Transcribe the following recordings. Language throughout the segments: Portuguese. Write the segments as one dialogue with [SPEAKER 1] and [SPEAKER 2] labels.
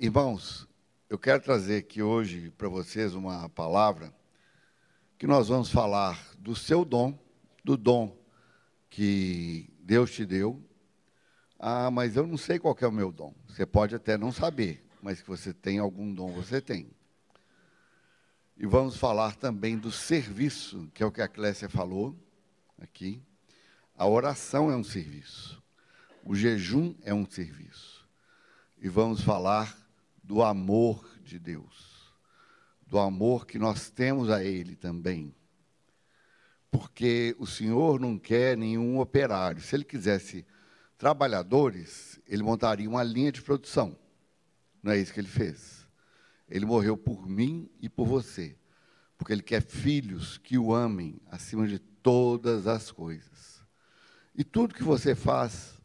[SPEAKER 1] irmãos, eu quero trazer aqui hoje para vocês uma palavra que nós vamos falar do seu dom, do dom que Deus te deu. Ah, mas eu não sei qual é o meu dom. Você pode até não saber, mas que você tem algum dom, você tem. E vamos falar também do serviço, que é o que a Clécia falou aqui. A oração é um serviço. O jejum é um serviço. E vamos falar do amor de Deus. Do amor que nós temos a Ele também. Porque o Senhor não quer nenhum operário. Se Ele quisesse trabalhadores, Ele montaria uma linha de produção. Não é isso que Ele fez. Ele morreu por mim e por você. Porque Ele quer filhos que o amem acima de todas as coisas. E tudo que você faz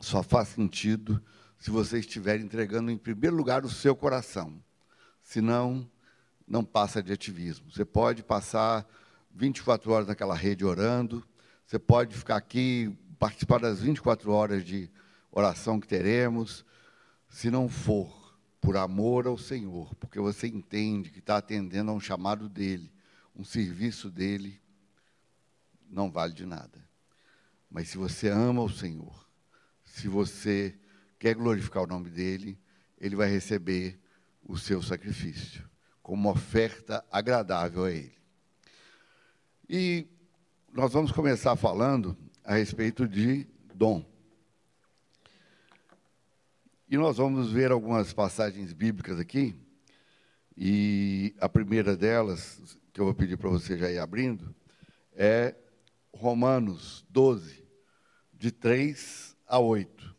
[SPEAKER 1] só faz sentido se você estiver entregando em primeiro lugar o seu coração. Senão, não passa de ativismo. Você pode passar 24 horas naquela rede orando, você pode ficar aqui, participar das 24 horas de oração que teremos, se não for por amor ao Senhor, porque você entende que está atendendo a um chamado dele, um serviço dele, não vale de nada. Mas se você ama o Senhor, se você quer glorificar o nome dele, ele vai receber o seu sacrifício como oferta agradável a ele. E nós vamos começar falando a respeito de dom. E nós vamos ver algumas passagens bíblicas aqui. E a primeira delas, que eu vou pedir para você já ir abrindo, é Romanos 12, de 3 a 8.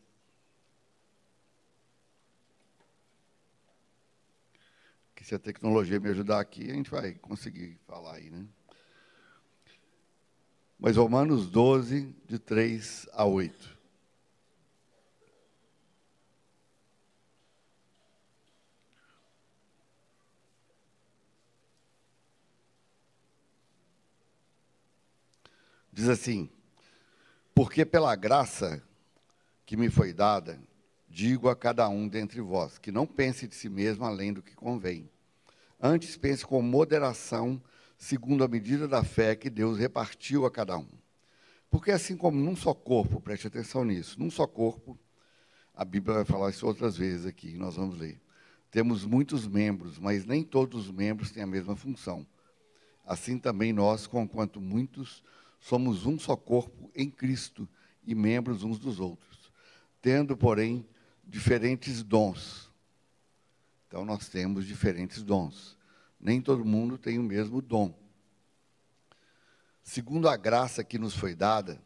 [SPEAKER 1] Que se a tecnologia me ajudar aqui, a gente vai conseguir falar aí, né? Mas Romanos 12, de 3 a 8. Diz assim: Porque pela graça que me foi dada, digo a cada um dentre vós, que não pense de si mesmo além do que convém. Antes pense com moderação, segundo a medida da fé que Deus repartiu a cada um. Porque assim como num só corpo, preste atenção nisso, num só corpo, a Bíblia vai falar isso outras vezes aqui, nós vamos ler. Temos muitos membros, mas nem todos os membros têm a mesma função. Assim também nós, conquanto muitos, somos um só corpo em Cristo e membros uns dos outros, tendo, porém, diferentes dons. Então, nós temos diferentes dons. Nem todo mundo tem o mesmo dom. Segundo a graça que nos foi dada,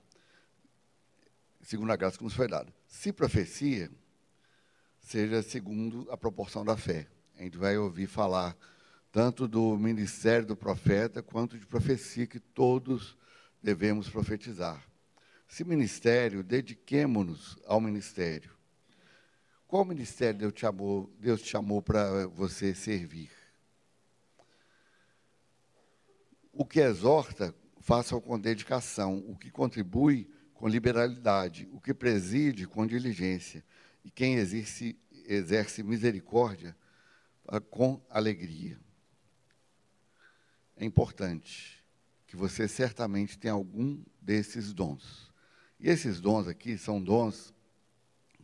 [SPEAKER 1] segundo a graça que nos foi dada, se profecia, seja segundo a proporção da fé. A gente vai ouvir falar tanto do ministério do profeta quanto de profecia que todos devemos profetizar. Se ministério, dediquemo-nos ao ministério. Qual ministério Deus te chamou, Deus te chamou para você servir? O que exorta, faça com dedicação. O que contribui, com liberalidade. O que preside, com diligência. E quem exerce, exerce misericórdia, com alegria. É importante que você certamente tem algum desses dons. E esses dons aqui são dons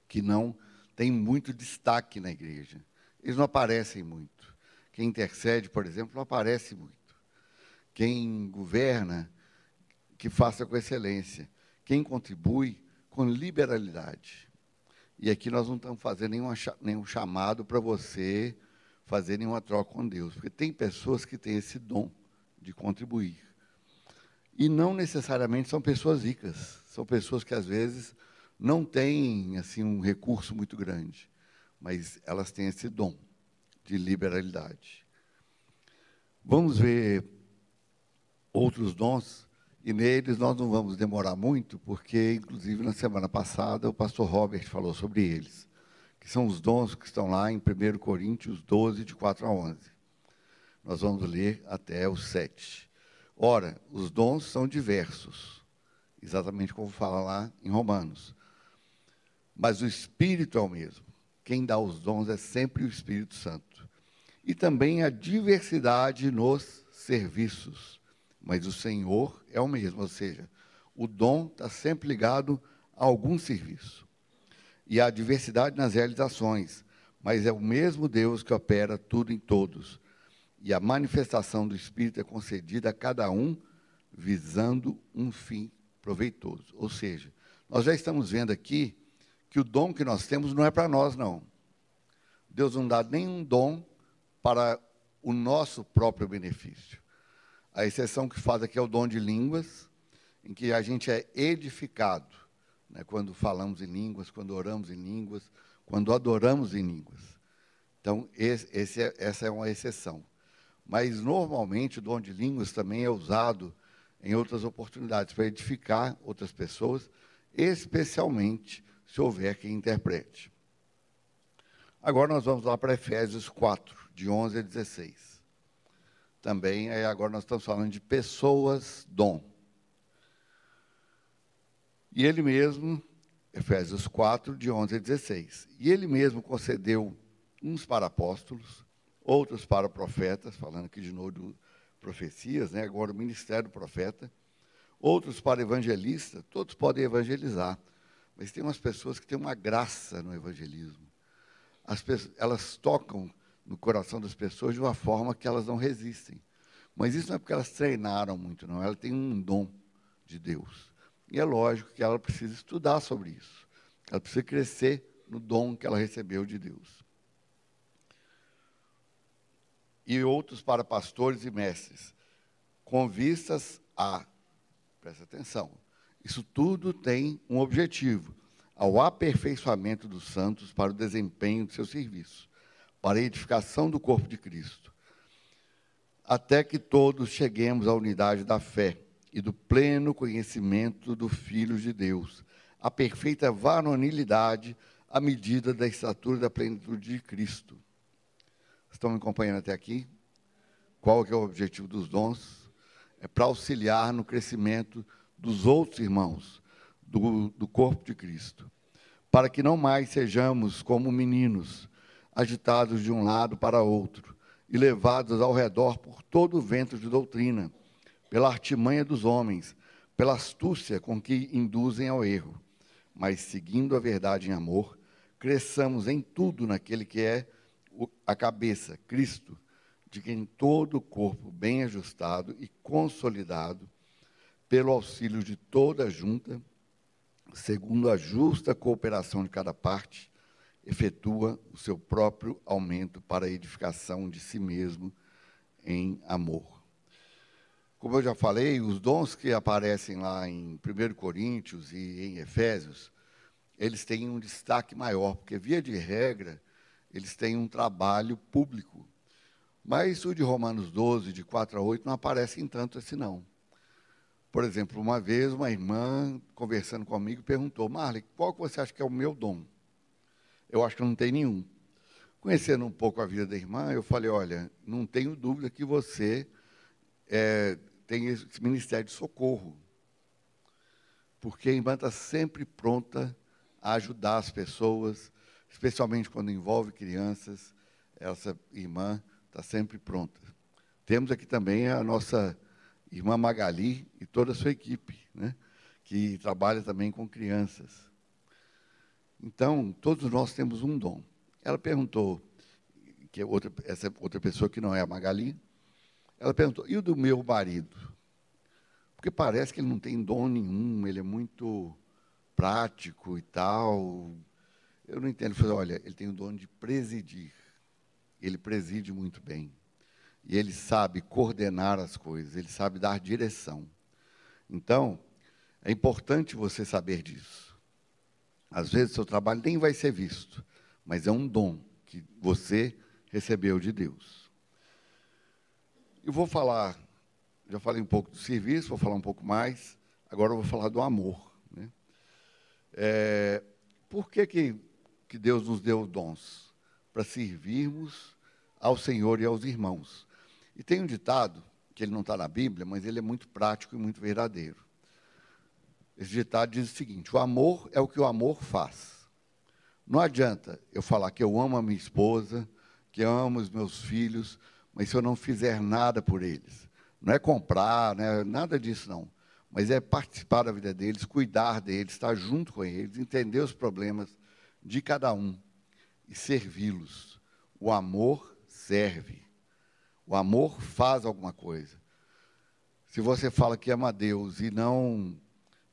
[SPEAKER 1] que não têm muito destaque na igreja. Eles não aparecem muito. Quem intercede, por exemplo, não aparece muito. Quem governa, que faça com excelência. Quem contribui, com liberalidade. E aqui nós não estamos fazendo nenhum, nenhum chamado para você fazer nenhuma troca com Deus, porque tem pessoas que têm esse dom de contribuir. E não necessariamente são pessoas ricas, são pessoas que às vezes não têm assim um recurso muito grande, mas elas têm esse dom de liberalidade. Vamos ver outros dons e neles nós não vamos demorar muito, porque inclusive na semana passada o pastor Robert falou sobre eles, que são os dons que estão lá em 1 Coríntios 12 de 4 a 11. Nós vamos ler até o 7. Ora, os dons são diversos, exatamente como fala lá em Romanos. Mas o Espírito é o mesmo. quem dá os dons é sempre o Espírito Santo. E também a diversidade nos serviços. Mas o Senhor é o mesmo, ou seja, o dom está sempre ligado a algum serviço. E há diversidade nas realizações, mas é o mesmo Deus que opera tudo em todos. E a manifestação do Espírito é concedida a cada um visando um fim proveitoso. Ou seja, nós já estamos vendo aqui que o dom que nós temos não é para nós, não. Deus não dá nenhum dom para o nosso próprio benefício. A exceção que faz aqui é o dom de línguas, em que a gente é edificado, né, quando falamos em línguas, quando oramos em línguas, quando adoramos em línguas. Então, esse, esse é, essa é uma exceção. Mas, normalmente, o dom de línguas também é usado em outras oportunidades para edificar outras pessoas, especialmente se houver quem interprete. Agora nós vamos lá para Efésios 4, de 11 a 16. Também, aí agora nós estamos falando de pessoas dom. E ele mesmo, Efésios 4, de 11 a 16. E ele mesmo concedeu uns para apóstolos, outros para profetas, falando aqui de novo de profecias, né? agora o ministério do profeta, outros para evangelista, todos podem evangelizar, mas tem umas pessoas que têm uma graça no evangelismo. As pessoas, elas tocam no coração das pessoas de uma forma que elas não resistem. Mas isso não é porque elas treinaram muito, não. Ela tem um dom de Deus. E é lógico que ela precisa estudar sobre isso. Ela precisa crescer no dom que ela recebeu de Deus. E outros para pastores e mestres, com vistas a, presta atenção, isso tudo tem um objetivo, ao aperfeiçoamento dos santos para o desempenho do seu serviço, para a edificação do corpo de Cristo, até que todos cheguemos à unidade da fé e do pleno conhecimento do Filho de Deus, a perfeita varonilidade à medida da estatura da plenitude de Cristo. Estão me acompanhando até aqui? Qual é o objetivo dos dons? É para auxiliar no crescimento dos outros irmãos do, do corpo de Cristo, para que não mais sejamos como meninos, agitados de um lado para outro e levados ao redor por todo o vento de doutrina pela artimanha dos homens, pela astúcia com que induzem ao erro, mas seguindo a verdade em amor, cresçamos em tudo naquele que é a cabeça, Cristo, de quem todo o corpo bem ajustado e consolidado, pelo auxílio de toda a junta, segundo a justa cooperação de cada parte, efetua o seu próprio aumento para a edificação de si mesmo em amor. Como eu já falei, os dons que aparecem lá em 1 Coríntios e em Efésios, eles têm um destaque maior, porque, via de regra, eles têm um trabalho público. Mas o de Romanos 12, de 4 a 8, não aparece em tanto assim, não. Por exemplo, uma vez uma irmã, conversando comigo, perguntou, Marley, qual que você acha que é o meu dom? Eu acho que não tem nenhum. Conhecendo um pouco a vida da irmã, eu falei, olha, não tenho dúvida que você é, tem esse ministério de socorro. Porque a irmã está sempre pronta a ajudar as pessoas, especialmente quando envolve crianças. Essa irmã está sempre pronta. Temos aqui também a nossa irmã Magali e toda a sua equipe, né, que trabalha também com crianças. Então, todos nós temos um dom. Ela perguntou, que é outra, essa outra pessoa que não é a Magali, ela perguntou: e o do meu marido? Porque parece que ele não tem dom nenhum, ele é muito prático e tal. Eu não entendo. Eu falei: olha, ele tem o dom de presidir. Ele preside muito bem. E ele sabe coordenar as coisas, ele sabe dar direção. Então, é importante você saber disso. Às vezes, seu trabalho nem vai ser visto, mas é um dom que você recebeu de Deus. Eu vou falar, já falei um pouco do serviço, vou falar um pouco mais, agora eu vou falar do amor. Né? É, por que, que, que Deus nos deu dons? Para servirmos ao Senhor e aos irmãos. E tem um ditado, que ele não está na Bíblia, mas ele é muito prático e muito verdadeiro. Esse ditado diz o seguinte: o amor é o que o amor faz. Não adianta eu falar que eu amo a minha esposa, que eu amo os meus filhos, mas se eu não fizer nada por eles. Não é comprar, não é nada disso, não. Mas é participar da vida deles, cuidar deles, estar junto com eles, entender os problemas de cada um e servi-los. O amor serve. O amor faz alguma coisa. Se você fala que ama Deus e não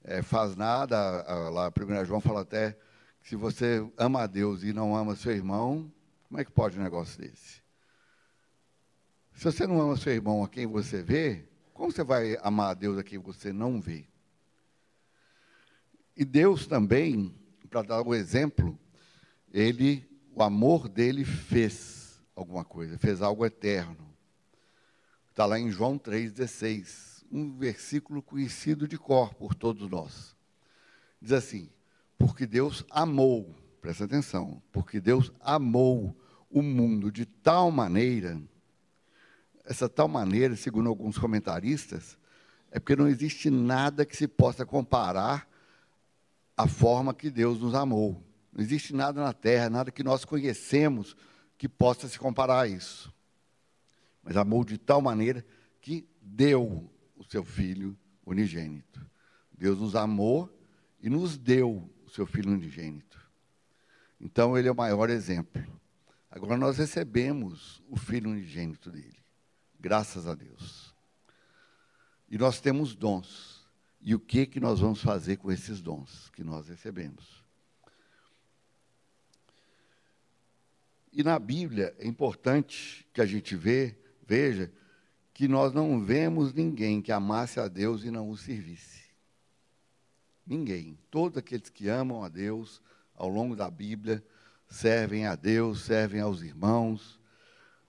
[SPEAKER 1] é, faz nada, lá 1 João fala até que se você ama a Deus e não ama seu irmão, como é que pode um negócio desse? Se você não ama seu irmão a quem você vê, como você vai amar a Deus a quem você não vê? E Deus também, para dar o um exemplo, ele, o amor dele fez alguma coisa, fez algo eterno. Está lá em João 3,16, um versículo conhecido de cor por todos nós. Diz assim: Porque Deus amou, presta atenção, porque Deus amou o mundo de tal maneira essa tal maneira, segundo alguns comentaristas, é porque não existe nada que se possa comparar à forma que Deus nos amou. Não existe nada na terra, nada que nós conhecemos que possa se comparar a isso. Mas amou de tal maneira que deu o seu filho unigênito. Deus nos amou e nos deu o seu filho unigênito. Então ele é o maior exemplo. Agora nós recebemos o filho unigênito dele. Graças a Deus. E nós temos dons. E o que que nós vamos fazer com esses dons que nós recebemos? E na Bíblia é importante que a gente vê, veja que nós não vemos ninguém que amasse a Deus e não o servisse. Ninguém. Todos aqueles que amam a Deus ao longo da Bíblia servem a Deus, servem aos irmãos,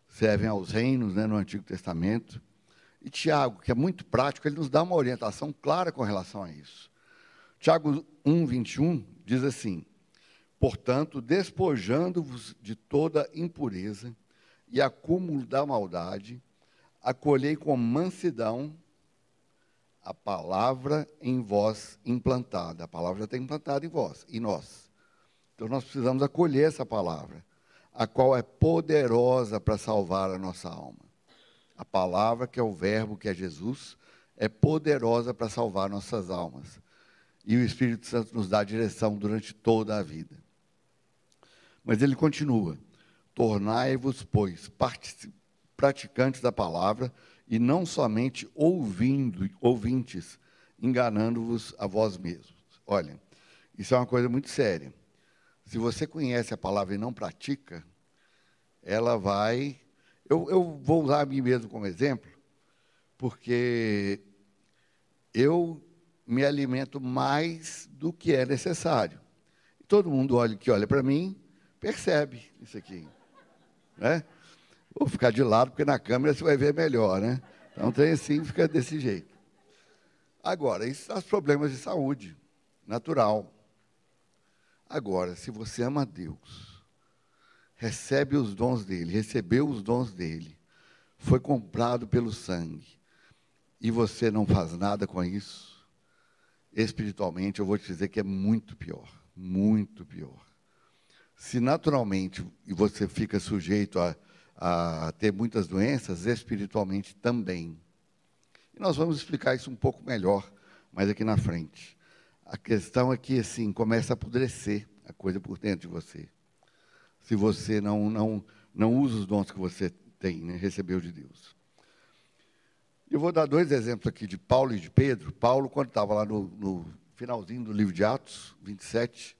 [SPEAKER 1] servem aos reinos né, no Antigo Testamento. E Tiago, que é muito prático, ele nos dá uma orientação clara com relação a isso. Tiago 1, 21 diz assim: Portanto, despojando-vos de toda impureza e acúmulo da maldade, acolhei com mansidão a palavra em vós implantada. A palavra já está implantada em vós, em nós. Então nós precisamos acolher essa palavra a qual é poderosa para salvar a nossa alma. A palavra, que é o Verbo, que é Jesus, é poderosa para salvar nossas almas. E o Espírito Santo nos dá direção durante toda a vida. Mas ele continua: Tornai-vos, pois, praticantes da palavra, e não somente ouvindo, ouvintes, enganando-vos a vós mesmos. Olha, isso é uma coisa muito séria. Se você conhece a palavra e não pratica, ela vai. Eu, eu vou usar a mim mesmo como exemplo, porque eu me alimento mais do que é necessário. Todo mundo olha que olha para mim, percebe isso aqui. Né? Vou ficar de lado, porque na câmera você vai ver melhor, né? Então tem assim, fica desse jeito. Agora, isso são os problemas de saúde, natural. Agora, se você ama Deus, recebe os dons dele, recebeu os dons dele, foi comprado pelo sangue, e você não faz nada com isso, espiritualmente eu vou te dizer que é muito pior, muito pior. Se naturalmente você fica sujeito a, a ter muitas doenças, espiritualmente também. E nós vamos explicar isso um pouco melhor mais aqui na frente. A questão é que, assim, começa a apodrecer a coisa por dentro de você. Se você não, não, não usa os dons que você tem, né, recebeu de Deus. Eu vou dar dois exemplos aqui de Paulo e de Pedro. Paulo, quando estava lá no, no finalzinho do livro de Atos, 27,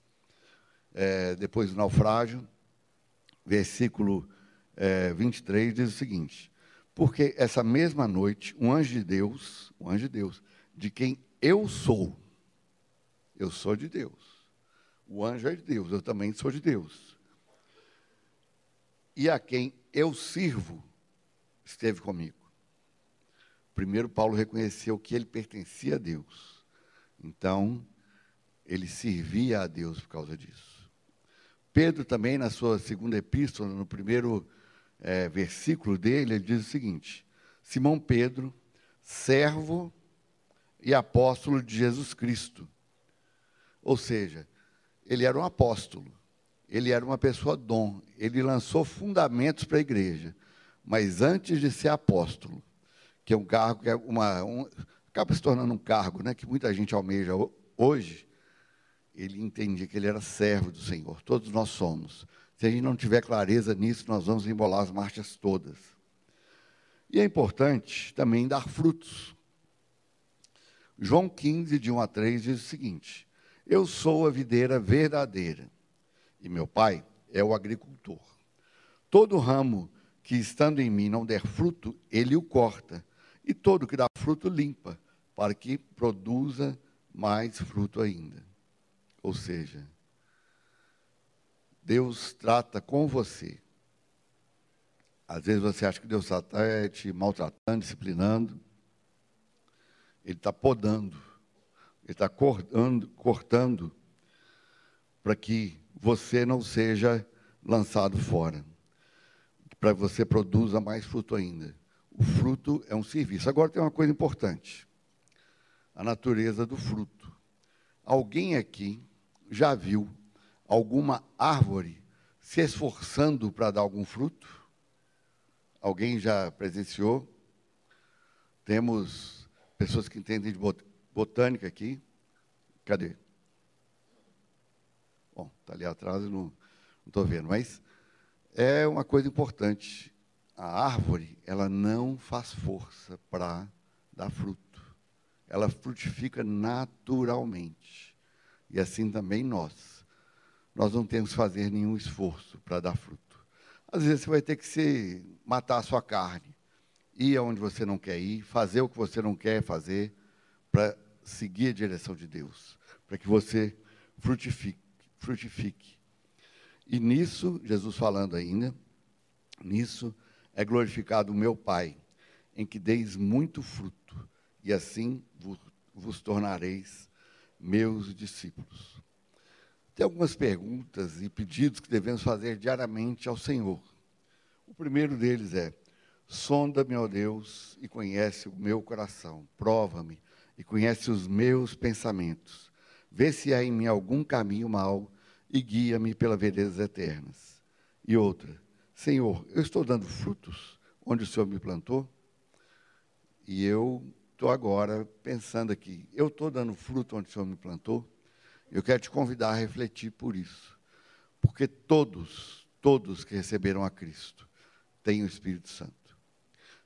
[SPEAKER 1] é, depois do naufrágio, versículo é, 23, diz o seguinte: Porque essa mesma noite, um anjo de Deus, um anjo de Deus, de quem eu sou, eu sou de Deus. O anjo é de Deus, eu também sou de Deus. E a quem eu sirvo esteve comigo. Primeiro, Paulo reconheceu que ele pertencia a Deus. Então, ele servia a Deus por causa disso. Pedro também, na sua segunda epístola, no primeiro é, versículo dele, ele diz o seguinte: Simão Pedro, servo e apóstolo de Jesus Cristo ou seja, ele era um apóstolo. ele era uma pessoa dom, ele lançou fundamentos para a igreja. Mas antes de ser apóstolo, que é um cargo que é uma, um, acaba se tornando um cargo né, que muita gente almeja hoje, ele entendia que ele era servo do Senhor. Todos nós somos. Se a gente não tiver clareza nisso, nós vamos embolar as marchas todas. E é importante também dar frutos. João 15, de 1 a 3, diz o seguinte: Eu sou a videira verdadeira, e meu pai é o agricultor. Todo ramo que estando em mim não der fruto, ele o corta, e todo que dá fruto limpa, para que produza mais fruto ainda. Ou seja, Deus trata com você. Às vezes você acha que Deus está te maltratando, disciplinando. Ele está podando, ele está cortando, cortando para que você não seja lançado fora, para que você produza mais fruto ainda. O fruto é um serviço. Agora tem uma coisa importante: a natureza do fruto. Alguém aqui já viu alguma árvore se esforçando para dar algum fruto? Alguém já presenciou? Temos pessoas que entendem de botânica aqui. Cadê? Bom, está ali atrás, eu não estou vendo, mas é uma coisa importante. A árvore, ela não faz força para dar fruto. Ela frutifica naturalmente. E assim também nós nós não temos que fazer nenhum esforço para dar fruto. Às vezes você vai ter que se matar a sua carne, ir aonde você não quer ir, fazer o que você não quer fazer, para seguir a direção de Deus, para que você frutifique, frutifique. E nisso, Jesus falando ainda, nisso é glorificado o meu Pai, em que deis muito fruto, e assim vos, vos tornareis meus discípulos. Tem algumas perguntas e pedidos que devemos fazer diariamente ao Senhor. O primeiro deles é: sonda-me, ó Deus, e conhece o meu coração. Prova-me e conhece os meus pensamentos. Vê se há em mim algum caminho mau e guia-me pelas veredas eternas. E outra: Senhor, eu estou dando frutos onde o Senhor me plantou? E eu estou agora pensando aqui: eu estou dando fruto onde o Senhor me plantou? Eu quero te convidar a refletir por isso. Porque todos, todos que receberam a Cristo têm o Espírito Santo.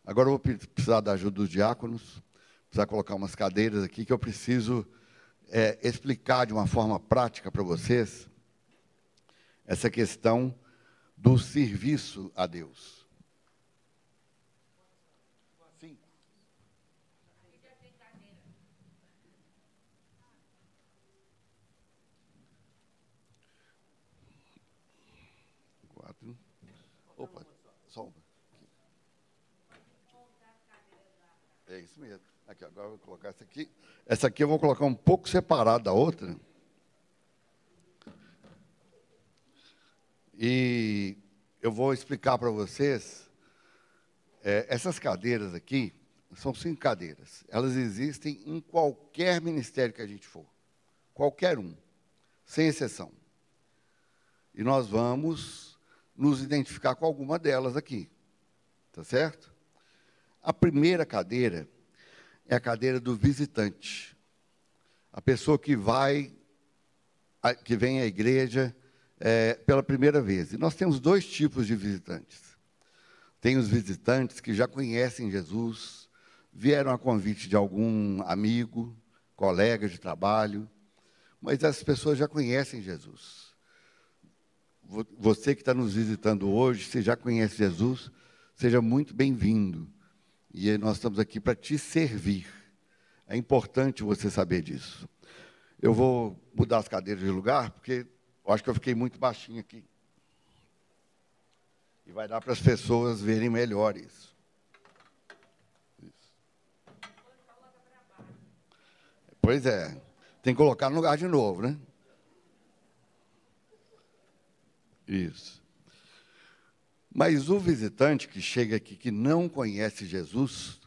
[SPEAKER 1] Agora eu vou precisar da ajuda dos diáconos, precisar colocar umas cadeiras aqui que eu preciso é, explicar de uma forma prática para vocês essa questão do serviço a Deus. Opa, só uma. É isso mesmo. Aqui, agora eu vou colocar essa aqui. Essa aqui eu vou colocar um pouco separada da outra. E eu vou explicar para vocês. É, essas cadeiras aqui são cinco cadeiras. Elas existem em qualquer ministério que a gente for. Qualquer um. Sem exceção. E nós vamos nos identificar com alguma delas aqui. Tá certo? A primeira cadeira é a cadeira do visitante. A pessoa que vai, que vem à igreja é, pela primeira vez. E nós temos dois tipos de visitantes. Tem os visitantes que já conhecem Jesus, vieram a convite de algum amigo, colega de trabalho, mas essas pessoas já conhecem Jesus você que está nos visitando hoje, se já conhece Jesus, seja muito bem-vindo. E nós estamos aqui para te servir. É importante você saber disso. Eu vou mudar as cadeiras de lugar, porque eu acho que eu fiquei muito baixinho aqui. E vai dar para as pessoas verem melhor isso. isso. Pois é. Tem que colocar no lugar de novo, né? Isso. Mas o visitante que chega aqui que não conhece Jesus,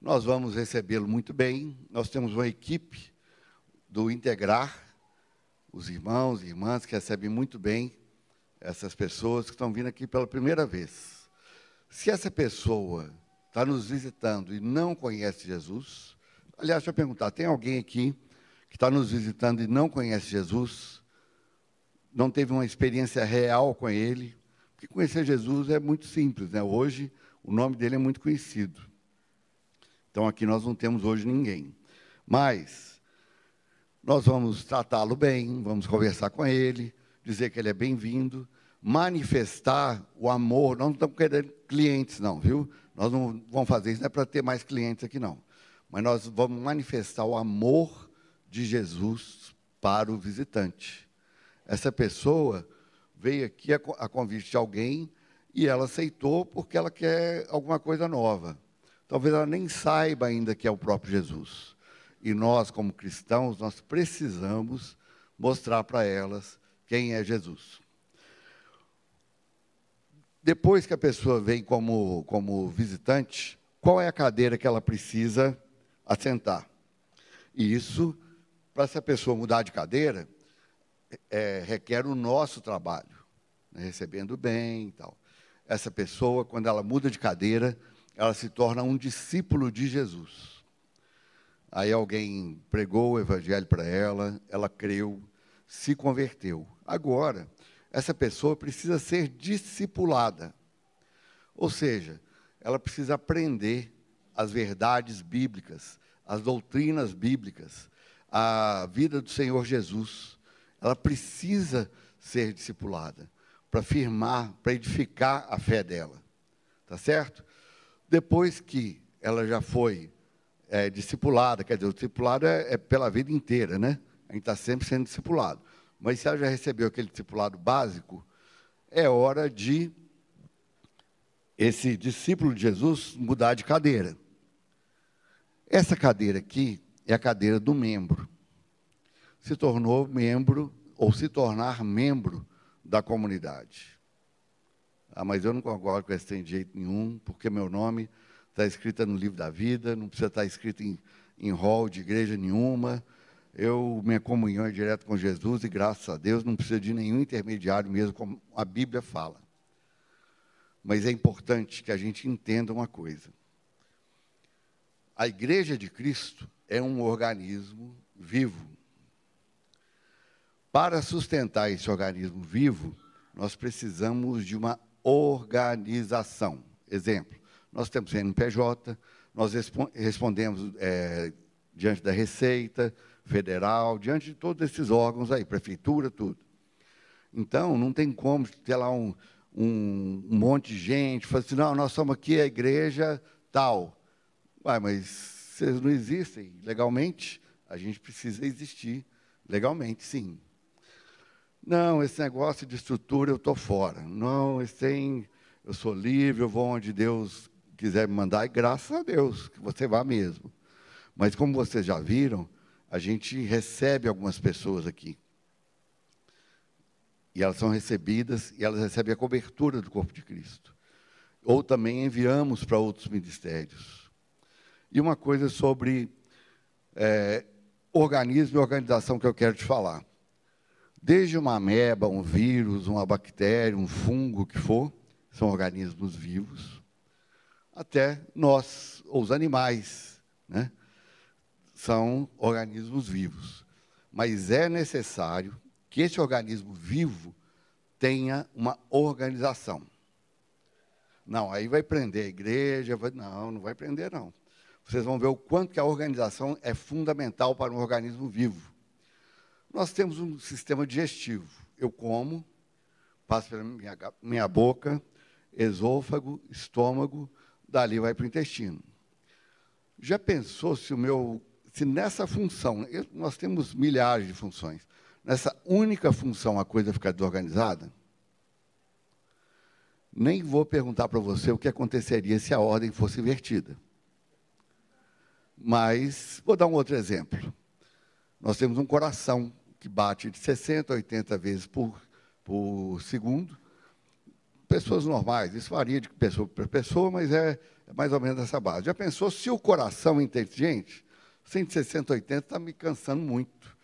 [SPEAKER 1] nós vamos recebê-lo muito bem. Nós temos uma equipe do Integrar os irmãos e irmãs que recebem muito bem essas pessoas que estão vindo aqui pela primeira vez. Se essa pessoa está nos visitando e não conhece Jesus, aliás, deixa eu perguntar: tem alguém aqui que está nos visitando e não conhece Jesus? Não teve uma experiência real com Ele? Porque conhecer Jesus é muito simples, né? Hoje o nome dele é muito conhecido. Então aqui nós não temos hoje ninguém. Mas nós vamos tratá-lo bem, vamos conversar com ele, dizer que ele é bem-vindo, manifestar o amor. Nós não estamos querendo clientes, não, viu? Nós não vamos fazer isso, não é para ter mais clientes aqui, não. Mas nós vamos manifestar o amor de Jesus para o visitante. Essa pessoa veio aqui a, convite de alguém e ela aceitou porque ela quer alguma coisa nova. Talvez ela nem saiba ainda que é o próprio Jesus. E nós, como cristãos, nós precisamos mostrar para elas quem é Jesus. Depois que a pessoa vem como, como visitante, qual é a cadeira que ela precisa assentar? E isso, para essa pessoa mudar de cadeira, é, requer o nosso trabalho, né, recebendo bem e tal. Essa pessoa, quando ela muda de cadeira, ela se torna um discípulo de Jesus. Aí alguém pregou o evangelho para ela, ela creu, se converteu. Agora, essa pessoa precisa ser discipulada. Ou seja, ela precisa aprender as verdades bíblicas, as doutrinas bíblicas, a vida do Senhor Jesus. Ela precisa ser discipulada para firmar, para edificar a fé dela. Tá certo? Depois que ela já foi é, discipulada, quer dizer, o discipulado é, é, pela vida inteira, né? A gente está sempre sendo discipulado. Mas se ela já recebeu aquele discipulado básico, é hora de esse discípulo de Jesus mudar de cadeira. Essa cadeira aqui é a cadeira do membro. Se tornou membro, ou se tornar membro da comunidade. Ah, mas eu não concordo com esse tem jeito nenhum, porque meu nome está escrito no livro da vida, não precisa estar escrito em, em hall de igreja nenhuma. Eu, minha comunhão é direto com Jesus e graças a Deus não precisa de nenhum intermediário mesmo, como a Bíblia fala. Mas é importante que a gente entenda uma coisa. A igreja de Cristo é um organismo vivo. Para sustentar esse organismo vivo, nós precisamos de uma organização. Exemplo, nós temos CNPJ, nós respondemos é, diante da Receita Federal, diante de todos esses órgãos aí, prefeitura, tudo. Então, não tem como ter lá um, um, um monte de gente, falar assim, não, nós somos aqui a igreja tal. Ué, mas vocês não existem legalmente, a gente precisa existir legalmente, sim. Não, esse negócio de estrutura eu estou fora. Não, tem, eu sou livre, eu vou onde Deus quiser me mandar, e graças a Deus que você vá mesmo. Mas como vocês já viram, a gente recebe algumas pessoas aqui. E elas são recebidas e elas recebem a cobertura do corpo de Cristo. Ou também enviamos para outros ministérios. E uma coisa sobre é, organismo e organização que eu quero te falar. Desde uma ameba, um vírus, uma bactéria, um fungo, o que for, são organismos vivos, até nós, ou os animais, né? são organismos vivos. Mas é necessário que esse organismo vivo tenha uma organização. Não, aí vai prender a igreja, vai, não, não vai prender não. Vocês vão ver o quanto que a organização é fundamental para um organismo vivo. Nós temos um sistema digestivo. Eu como, passo pela minha, minha boca, esôfago, estômago, dali vai para o intestino. Já pensou se o meu, se nessa função, nós temos milhares de funções, nessa única função a coisa ficar desorganizada? Nem vou perguntar para você o que aconteceria se a ordem fosse invertida. Mas vou dar um outro exemplo. Nós temos um coração que bate de 60 a 80 vezes por, por segundo. Pessoas normais, isso varia de pessoa para pessoa, mas é, é mais ou menos essa base. Já pensou se o coração é inteligente? 160, 80 está me cansando muito.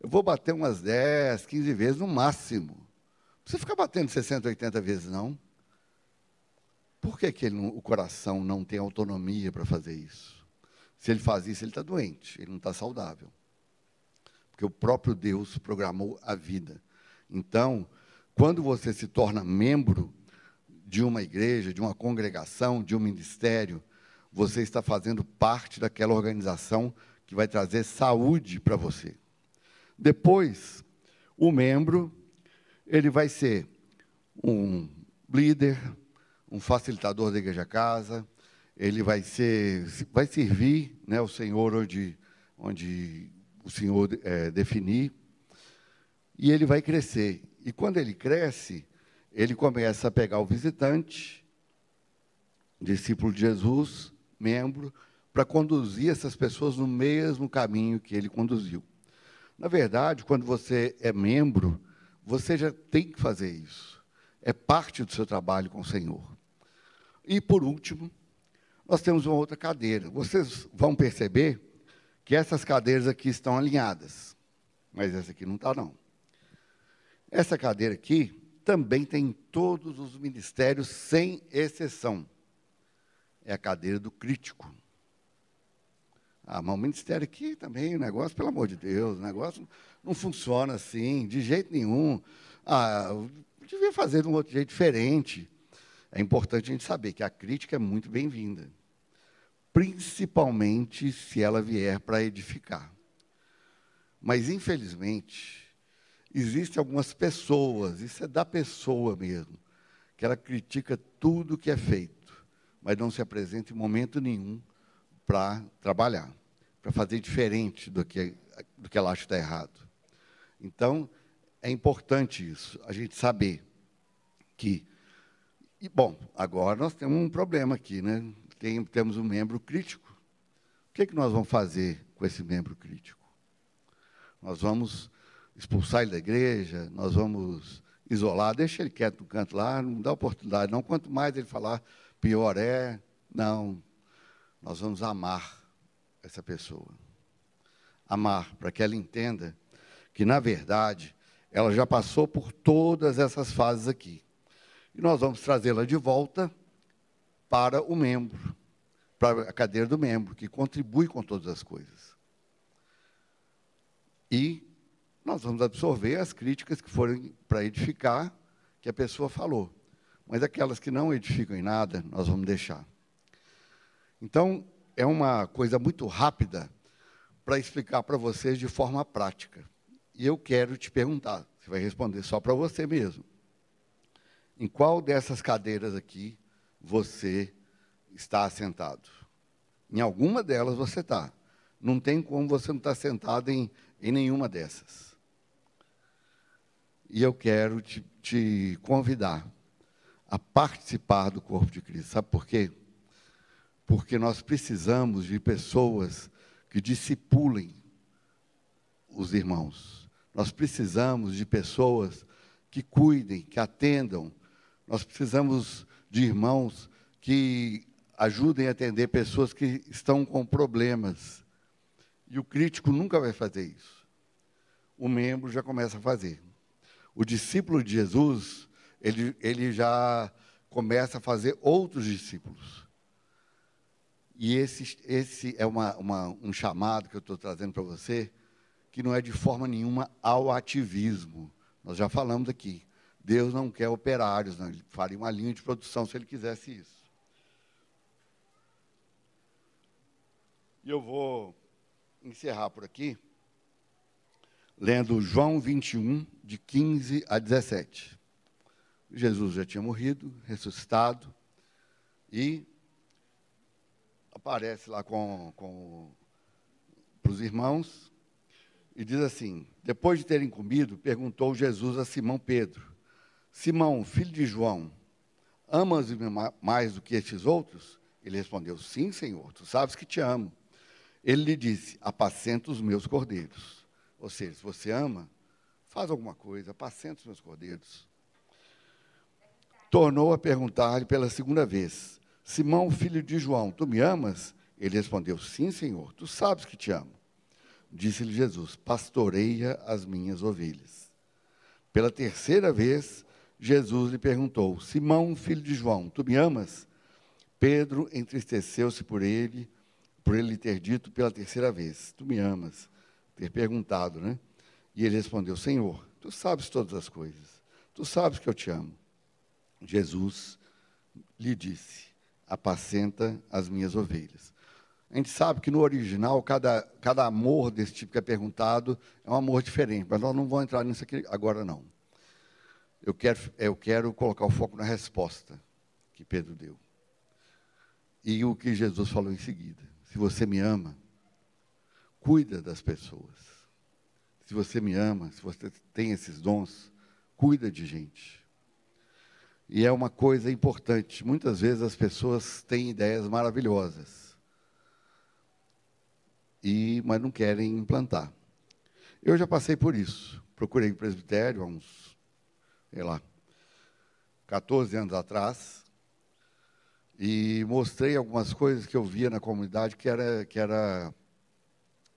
[SPEAKER 1] Eu vou bater umas 10, 15 vezes no máximo. Não precisa ficar batendo 60, 80 vezes, não. Por que, que o coração não tem autonomia para fazer isso? Se ele faz isso, ele está doente, ele não está saudável. Porque o próprio Deus programou a vida. Então, quando você se torna membro de uma igreja, de uma congregação, de um ministério, você está fazendo parte daquela organização que vai trazer saúde para você. Depois, o membro, ele vai ser um líder, um facilitador da igreja casa, ele vai ser, vai servir, né, o Senhor onde, onde o Senhor é, definir, e ele vai crescer. E quando ele cresce, ele começa a pegar o visitante, discípulo de Jesus, membro, para conduzir essas pessoas no mesmo caminho que ele conduziu. Na verdade, quando você é membro, você já tem que fazer isso. É parte do seu trabalho com o Senhor. E, por último, nós temos uma outra cadeira. Vocês vão perceber que essas cadeiras aqui estão alinhadas, mas essa aqui não está, não. Essa cadeira aqui também tem em todos os ministérios, sem exceção. É a cadeira do crítico. Ah, mas o ministério aqui também, o negócio, pelo amor de Deus, o negócio não funciona assim, de jeito nenhum. Ah, devia fazer de um outro jeito diferente. É importante a gente saber que a crítica é muito bem-vinda, principalmente se ela vier para edificar. Mas, infelizmente, existem algumas pessoas, isso é da pessoa mesmo, que ela critica tudo que é feito, mas não se apresenta em momento nenhum para trabalhar, para fazer diferente do que, do que ela acha que está errado. Então, é importante isso, a gente saber que. E, bom, agora nós temos um problema aqui, né? Tem, temos um membro crítico. O que, é que nós vamos fazer com esse membro crítico? Nós vamos expulsar ele da igreja, nós vamos isolar, deixa ele quieto no canto lá, não dá oportunidade, não. Quanto mais ele falar, pior é. Não. Nós vamos amar essa pessoa. Amar, para que ela entenda que, na verdade, ela já passou por todas essas fases aqui. E nós vamos trazê-la de volta para o membro, para a cadeira do membro, que contribui com todas as coisas. E nós vamos absorver as críticas que forem para edificar, que a pessoa falou. Mas aquelas que não edificam em nada, nós vamos deixar. Então, é uma coisa muito rápida para explicar para vocês de forma prática. E eu quero te perguntar, você vai responder só para você mesmo. Em qual dessas cadeiras aqui você está assentado? Em alguma delas você está. Não tem como você não estar sentado em, em nenhuma dessas. E eu quero te, te convidar a participar do corpo de Cristo. Sabe por quê? Porque nós precisamos de pessoas que discipulem os irmãos. Nós precisamos de pessoas que cuidem, que atendam. Nós precisamos de irmãos que ajudem a atender pessoas que estão com problemas. E o crítico nunca vai fazer isso. O membro já começa a fazer o discípulo de Jesus, ele, ele já começa a fazer outros discípulos. E esse, esse é uma, uma, um chamado que eu estou trazendo para você, que não é de forma nenhuma ao ativismo. Nós já falamos aqui. Deus não quer operários, não. ele faria uma linha de produção se ele quisesse isso. E eu vou encerrar por aqui lendo João 21, de 15 a 17. Jesus já tinha morrido, ressuscitado, e aparece lá com, com os irmãos, e diz assim: Depois de terem comido, perguntou Jesus a Simão Pedro: Simão, filho de João, amas-me mais do que estes outros? Ele respondeu: Sim, Senhor, tu sabes que te amo. Ele lhe disse: Apacenta os meus cordeiros. Ou seja, se você ama, faz alguma coisa, apacenta os meus cordeiros. Tornou a perguntar-lhe pela segunda vez: Simão, filho de João, tu me amas? Ele respondeu: Sim, Senhor, tu sabes que te amo. Disse-lhe Jesus: Pastoreia as minhas ovelhas. Pela terceira vez, Jesus lhe perguntou: Simão, filho de João, tu me amas? Pedro entristeceu-se por ele, por ele ter dito pela terceira vez: Tu me amas? Ter perguntado, né? E ele respondeu: Senhor, tu sabes todas as coisas, tu sabes que eu te amo. Jesus lhe disse: Apacenta as minhas ovelhas. A gente sabe que no original, cada, cada amor desse tipo que é perguntado é um amor diferente, mas nós não vamos entrar nisso aqui agora, não. Eu quero, eu quero colocar o foco na resposta que Pedro deu. E o que Jesus falou em seguida. Se você me ama, cuida das pessoas. Se você me ama, se você tem esses dons, cuida de gente. E é uma coisa importante. Muitas vezes as pessoas têm ideias maravilhosas, e, mas não querem implantar. Eu já passei por isso. Procurei o presbitério há uns, sei lá, 14 anos atrás, e mostrei algumas coisas que eu via na comunidade que era, que era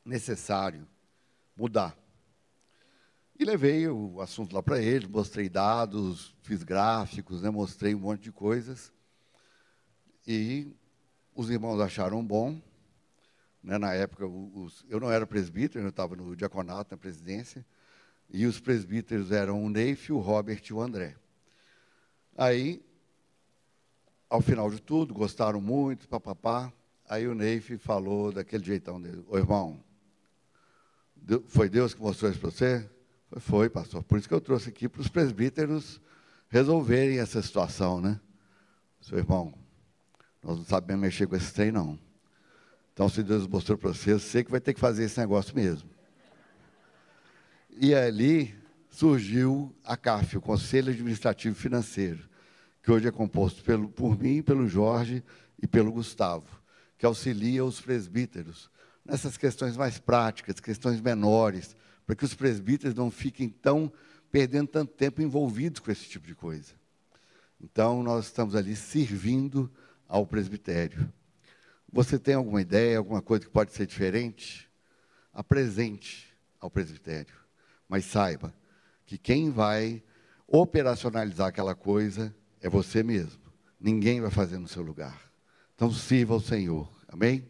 [SPEAKER 1] necessário mudar. E levei o assunto lá para eles, mostrei dados, fiz gráficos, né, mostrei um monte de coisas. E os irmãos acharam bom. Né, na época, os, eu não era presbítero, eu estava no diaconato, na presidência. E os presbíteros eram o Neif, o Robert e o André. Aí, ao final de tudo, gostaram muito, papapá. Aí o Neif falou daquele jeitão dele: Ô irmão, foi Deus que mostrou isso para você? Foi, pastor. Por isso que eu trouxe aqui para os presbíteros resolverem essa situação, né? Seu irmão, nós não sabemos mexer com esse trem, não. Então, se Deus mostrou para você, você que vai ter que fazer esse negócio mesmo. E ali surgiu a CAF, o Conselho Administrativo Financeiro, que hoje é composto pelo, por mim, pelo Jorge e pelo Gustavo, que auxilia os presbíteros nessas questões mais práticas, questões menores, para que os presbíteros não fiquem tão perdendo tanto tempo envolvidos com esse tipo de coisa. Então, nós estamos ali servindo ao presbitério. Você tem alguma ideia, alguma coisa que pode ser diferente? Apresente ao presbitério. Mas saiba que quem vai operacionalizar aquela coisa é você mesmo. Ninguém vai fazer no seu lugar. Então, sirva ao Senhor. Amém?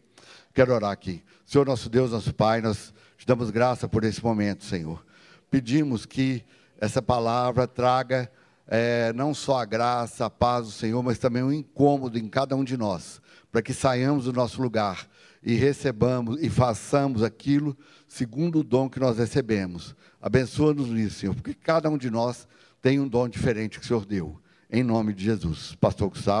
[SPEAKER 1] Quero orar aqui. Senhor, nosso Deus, nosso Pai, nós te damos graça por esse momento, Senhor. Pedimos que essa palavra traga é, não só a graça, a paz do Senhor, mas também um incômodo em cada um de nós, para que saiamos do nosso lugar e recebamos e façamos aquilo segundo o dom que nós recebemos. Abençoa-nos nisso, Senhor, porque cada um de nós tem um dom diferente que o Senhor deu. Em nome de Jesus. Pastor Gustavo.